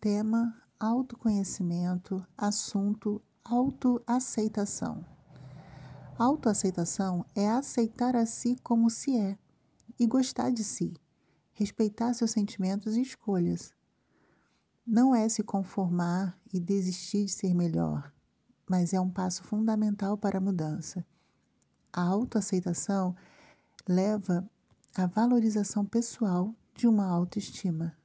tema autoconhecimento, assunto autoaceitação. Autoaceitação é aceitar a si como se é e gostar de si, respeitar seus sentimentos e escolhas. Não é se conformar e desistir de ser melhor, mas é um passo fundamental para a mudança. A autoaceitação leva à valorização pessoal de uma autoestima.